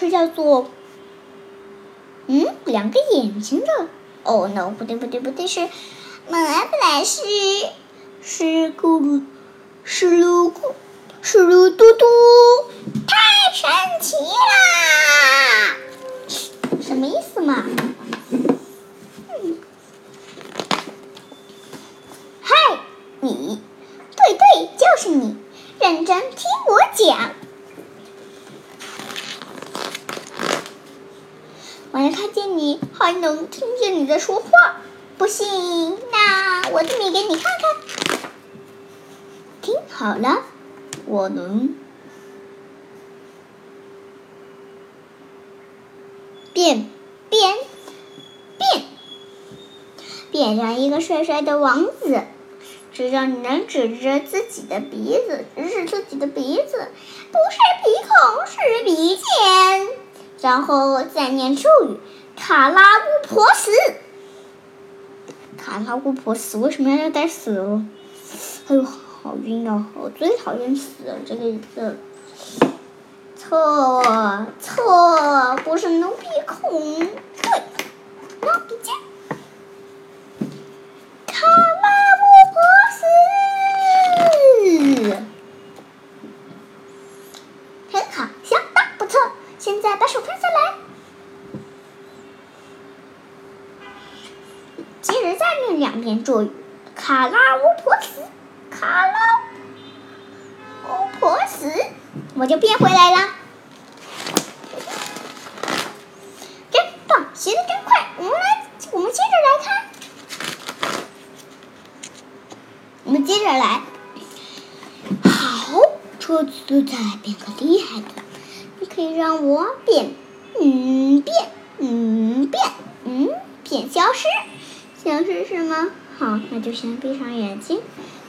是叫做嗯两个眼睛的。哦，no，不对不对不对，是本来本来是是咕噜是噜咕是噜嘟嘟，太神奇啦！什么意思嘛？嗨，你，对对，就是你，认真听我讲。我看见你，还能听见你在说话。不信，那我这么给你看看。听好了，我能变变变，变成一个帅帅的王子。只要你能指着自己的鼻子，指指自己的鼻子，不是鼻孔，是鼻尖，然后再念咒语：卡拉巫婆死。卡拉巫婆死，为什么要带死哦？哎呦，好晕哦！我最讨厌死了这个字。错错，不是弄鼻孔，对，弄鼻尖。卡拉巫婆死，很好，相当不错。现在把手放下来，接着再念两遍咒语：卡拉巫婆死，卡拉巫婆死，我就变回来了。真棒，学的真快。我们来，我们接着来看。我们接着来。好，这次再来变个厉害的。你可以让我变，嗯，变，嗯，变，嗯，变消失。消失是吗？好，那就先闭上眼睛，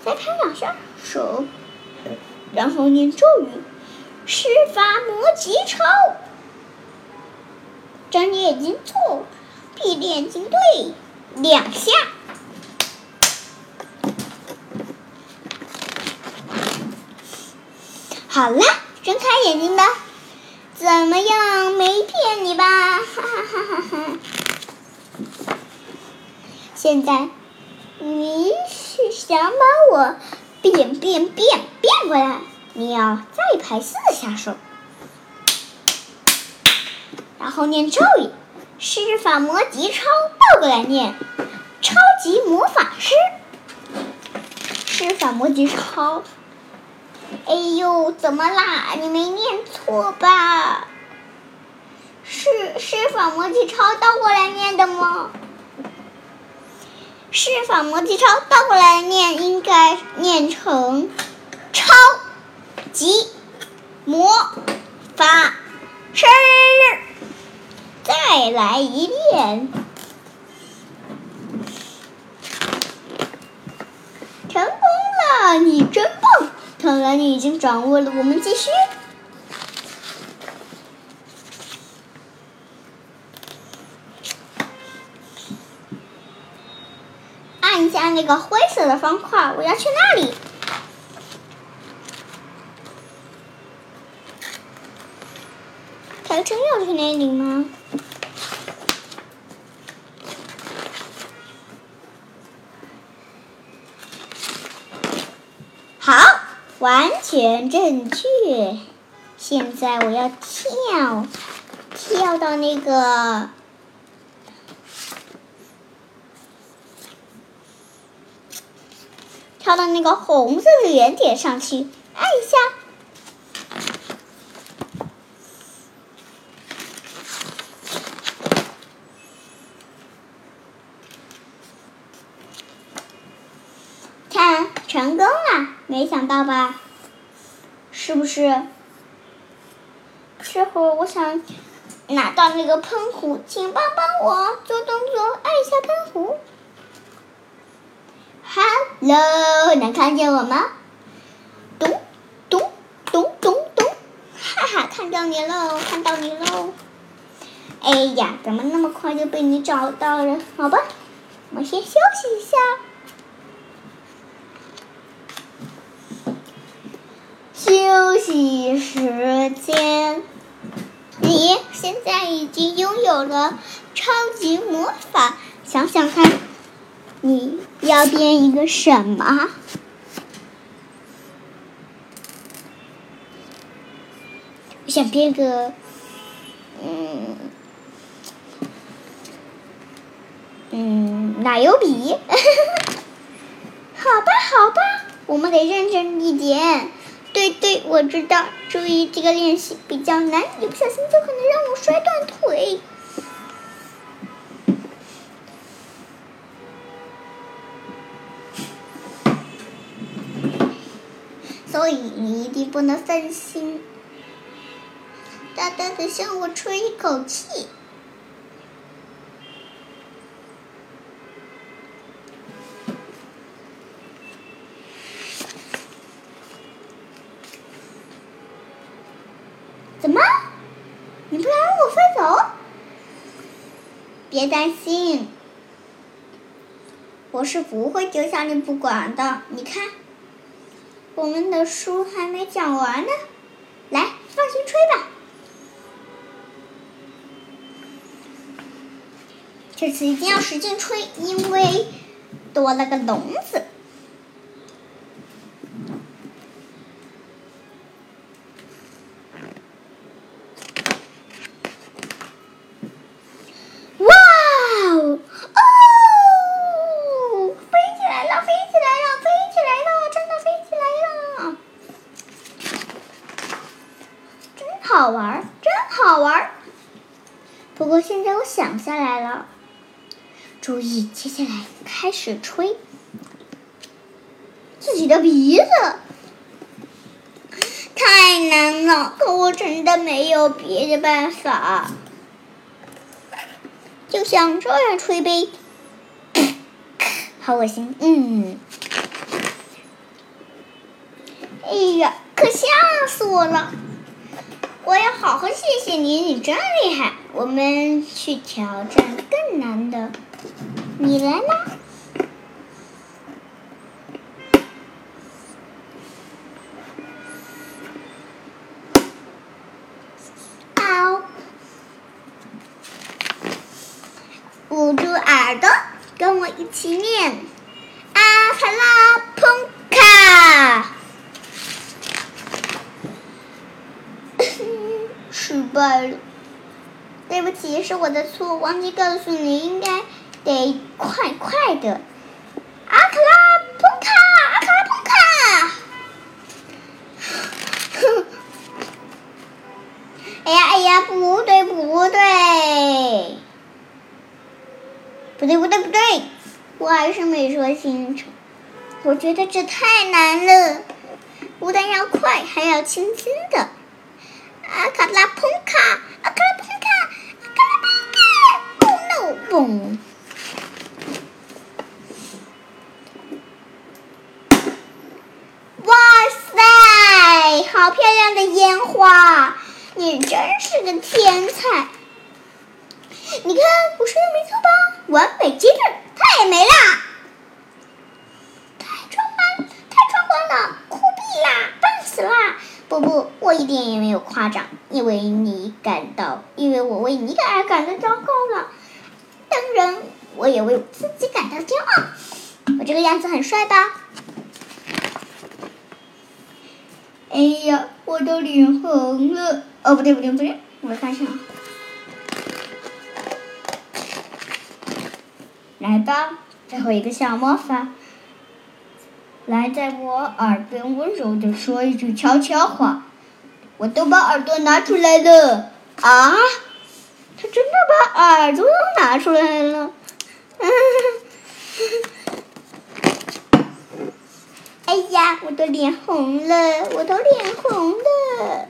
再拍两下手，然后念咒语：施法魔吉超。睁着眼睛错，闭着眼睛对，两下。好了，睁开眼睛吧。怎么样？没骗你吧？哈哈哈哈哈！现在你是想把我变变变变过来？你要再拍四下手，然后念咒语：施法魔吉超，倒过来念：超级魔法师。施法魔吉超。哎呦，怎么啦？你没念错吧？是施法魔吉超倒过来念的吗？施法魔吉超倒过来念，应该念成超级魔法师。再来一遍，成功了！你真棒！看来你已经掌握了，我们继续。按一下那个灰色的方块，我要去那里。真要去那里吗？好。完全正确。现在我要跳，跳到那个，跳到那个红色的圆点上去，按一下。看，成功了！没想到吧？是不是？这会儿我想拿到那个喷壶，请帮帮我做动作，按一下喷壶。Hello，能看见我吗？咚咚咚咚咚，哈哈，看到你喽，看到你喽！哎呀，怎么那么快就被你找到了？好吧，我先休息一下。休息时间，你现在已经拥有了超级魔法。想想看，你要变一个什么？我想变个，嗯，嗯，奶油笔。好吧，好吧，我们得认真一点。对对，我知道。注意，这个练习比较难，一不小心就可能让我摔断腿。所以你一定不能分心，大大的向我吹一口气。怎么？你不让我飞走？别担心，我是不会丢下你不管的。你看，我们的书还没讲完呢。来，放心吹吧。这次一定要使劲吹，因为多了个笼子。好玩，真好玩。不过现在我想下来了，注意，接下来开始吹自己的鼻子，太难了。可我真的没有别的办法，就像这样吹呗。好恶心，嗯。哎呀，可吓死我了！我要好好谢谢你，你真厉害！我们去挑战更难的，你来啦！好，捂住耳朵，跟我一起念：阿卡拉蓬卡。失败了，对不起，是我的错，忘记告诉你，应该得快快的。阿卡拉蓬卡，阿卡拉蓬卡。哼！哎呀哎呀，不对不对，不对不对不对，我还是没说清楚。我觉得这太难了，不但要快，还要轻轻的。阿卡拉蓬卡，阿卡拉蓬卡，阿卡拉蓬卡，Oh no！嘣！哇塞，好漂亮的烟花！你真是个天才！你看，我说的没错吧？完美极致，太美了！太壮观，太壮观了，酷毙啦，棒死啦！不不，我一点也没有夸张，因为你感到，因为我为你而感到骄傲了。当然，我也为自己感到骄傲。我这个样子很帅吧？哎呀，我的脸红了。哦，不对不对不对，我看上。来吧，最后一个小魔法。来，在我耳边温柔的说一句悄悄话，我都把耳朵拿出来了啊！他真的把耳朵都拿出来了，哎呀，我的脸红了，我的脸红了。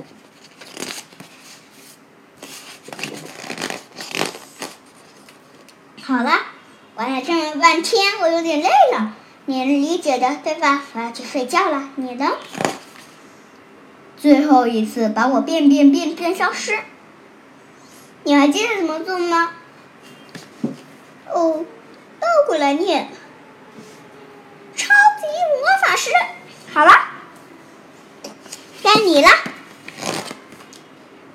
好了，玩了这么半天，我有点累了。你理解的对吧？我要去睡觉了，你呢？最后一次把我变变变变消失，你还记得怎么做吗？哦，倒过来念，超级魔法师。好了，该你了。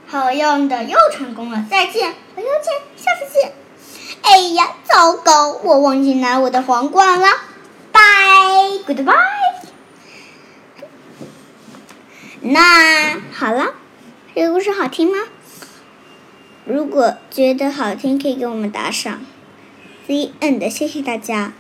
好样的又成功了，再见，朋友见，下次见。哎呀，糟糕，我忘记拿我的皇冠了。拜，goodbye。那好了，这个故事好听吗？如果觉得好听，可以给我们打赏。The end，谢谢大家。